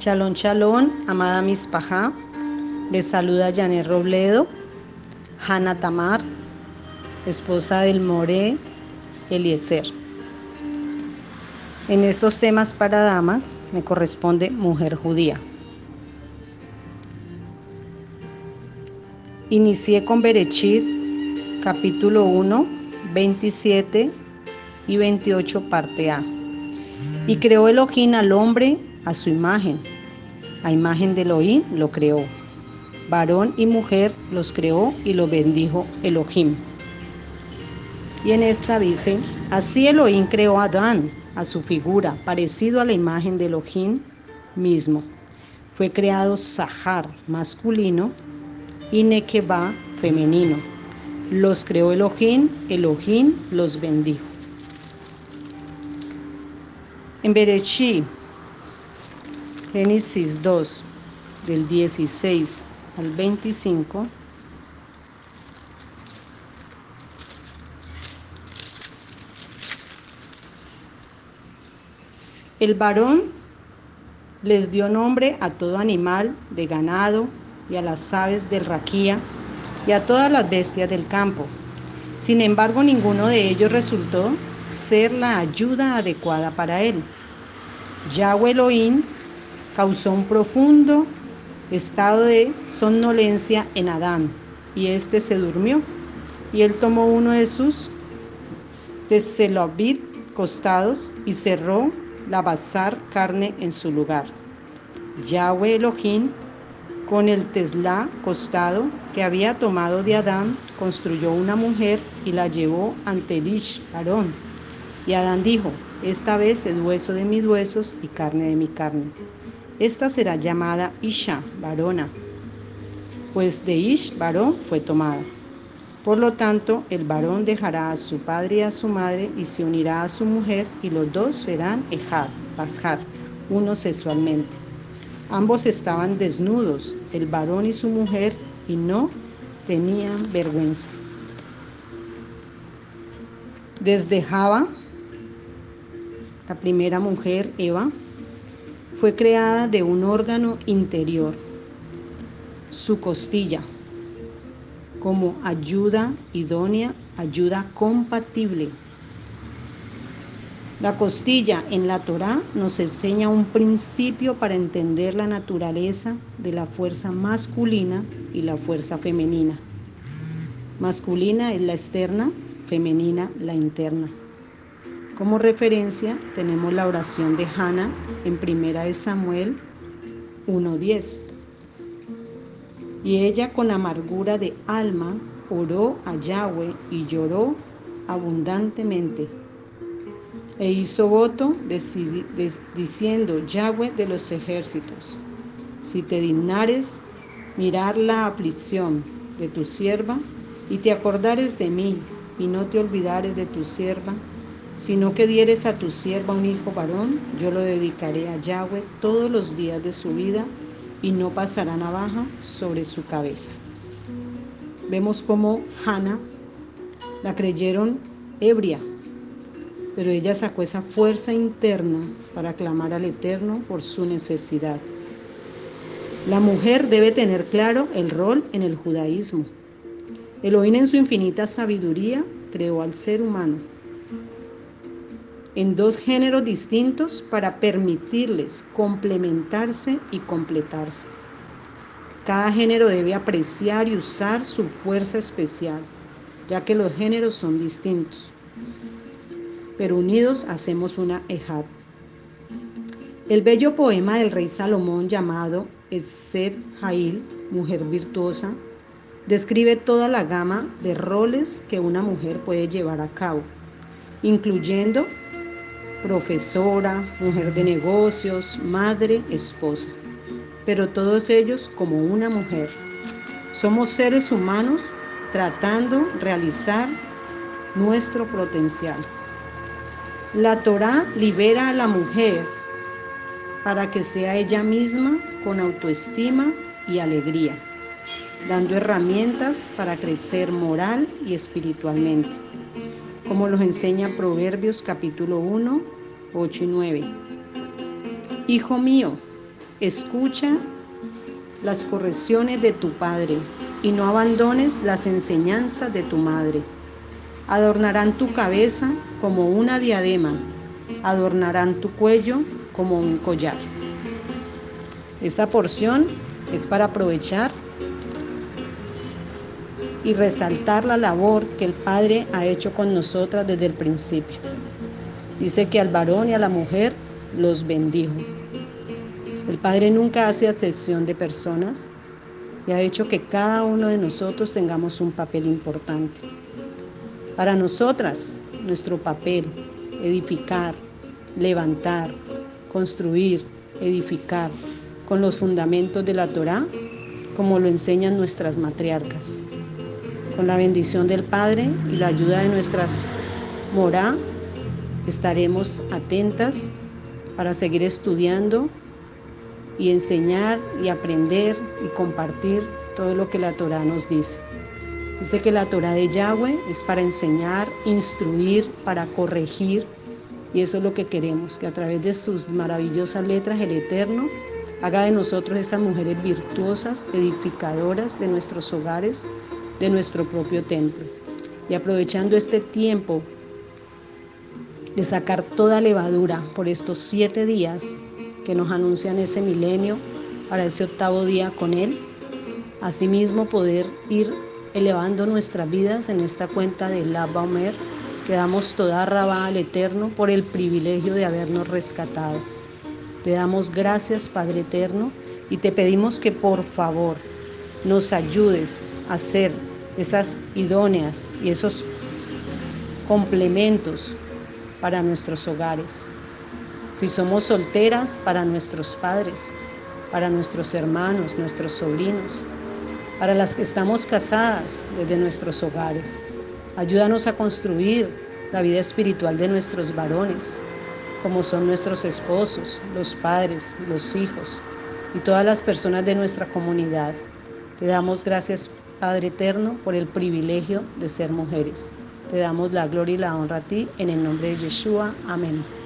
Chalón, chalón, amada Mispajá. Les saluda Janet Robledo, Hanna Tamar, esposa del More Eliezer. En estos temas para damas me corresponde mujer judía. Inicié con Berechit, capítulo 1, 27 y 28, parte A. Y creó Elohim al hombre a su imagen. A imagen de Elohim lo creó. Varón y mujer los creó y lo bendijo Elohim. Y en esta dice, así Elohim creó a Adán, a su figura, parecido a la imagen de Elohim mismo. Fue creado Sahar, masculino, y Nekeba, femenino. Los creó Elohim, Elohim los bendijo. En Bereshí, Génesis 2, del 16 al 25, el varón les dio nombre a todo animal de ganado y a las aves del raquía y a todas las bestias del campo. Sin embargo, ninguno de ellos resultó ser la ayuda adecuada para él. Yahweh Elohim causó un profundo estado de somnolencia en Adán, y éste se durmió. Y él tomó uno de sus teselobit costados y cerró la bazar carne en su lugar. Yahweh Elohim, con el teslá costado que había tomado de Adán, construyó una mujer y la llevó ante Ish, Aarón. Y Adán dijo, esta vez es hueso de mis huesos y carne de mi carne. Esta será llamada Isha, varona, pues de Ish, varón, fue tomada. Por lo tanto, el varón dejará a su padre y a su madre y se unirá a su mujer y los dos serán Ejad, Bashar, uno sexualmente. Ambos estaban desnudos, el varón y su mujer, y no tenían vergüenza. Desde Java, la primera mujer, Eva, fue creada de un órgano interior, su costilla, como ayuda idónea, ayuda compatible. La costilla en la Torá nos enseña un principio para entender la naturaleza de la fuerza masculina y la fuerza femenina. Masculina es la externa, femenina la interna. Como referencia tenemos la oración de Hannah en Primera de Samuel 1.10. Y ella con amargura de alma oró a Yahweh y lloró abundantemente. E hizo voto diciendo, Yahweh de los ejércitos, si te dignares mirar la aflicción de tu sierva y te acordares de mí y no te olvidares de tu sierva, sino que dieres a tu sierva un hijo varón, yo lo dedicaré a Yahweh todos los días de su vida y no pasará navaja sobre su cabeza. Vemos cómo Hannah la creyeron ebria, pero ella sacó esa fuerza interna para clamar al Eterno por su necesidad. La mujer debe tener claro el rol en el judaísmo. Elohim en su infinita sabiduría creó al ser humano en dos géneros distintos para permitirles complementarse y completarse. Cada género debe apreciar y usar su fuerza especial, ya que los géneros son distintos. Pero unidos hacemos una ejad. El bello poema del rey Salomón llamado Eset Jail, Mujer Virtuosa, describe toda la gama de roles que una mujer puede llevar a cabo, incluyendo profesora, mujer de negocios, madre, esposa, pero todos ellos como una mujer. Somos seres humanos tratando de realizar nuestro potencial. La Torah libera a la mujer para que sea ella misma con autoestima y alegría, dando herramientas para crecer moral y espiritualmente como los enseña Proverbios capítulo 1, 8 y 9. Hijo mío, escucha las correcciones de tu padre y no abandones las enseñanzas de tu madre. Adornarán tu cabeza como una diadema, adornarán tu cuello como un collar. Esta porción es para aprovechar y resaltar la labor que el Padre ha hecho con nosotras desde el principio. Dice que al varón y a la mujer los bendijo. El Padre nunca hace excepción de personas y ha hecho que cada uno de nosotros tengamos un papel importante. Para nosotras, nuestro papel, edificar, levantar, construir, edificar con los fundamentos de la Torá, como lo enseñan nuestras matriarcas. Con la bendición del Padre y la ayuda de nuestras morá, estaremos atentas para seguir estudiando y enseñar y aprender y compartir todo lo que la Torah nos dice. Dice que la Torah de Yahweh es para enseñar, instruir, para corregir, y eso es lo que queremos, que a través de sus maravillosas letras el Eterno haga de nosotros estas mujeres virtuosas, edificadoras de nuestros hogares, de nuestro propio templo. Y aprovechando este tiempo de sacar toda levadura por estos siete días que nos anuncian ese milenio para ese octavo día con Él. Asimismo poder ir elevando nuestras vidas en esta cuenta de la Omer, que damos toda rabá al Eterno por el privilegio de habernos rescatado. Te damos gracias, Padre Eterno, y te pedimos que por favor nos ayudes a ser esas idóneas y esos complementos para nuestros hogares. Si somos solteras, para nuestros padres, para nuestros hermanos, nuestros sobrinos, para las que estamos casadas desde nuestros hogares. Ayúdanos a construir la vida espiritual de nuestros varones, como son nuestros esposos, los padres, los hijos y todas las personas de nuestra comunidad. Te damos gracias, Padre Eterno, por el privilegio de ser mujeres. Te damos la gloria y la honra a ti en el nombre de Yeshua. Amén.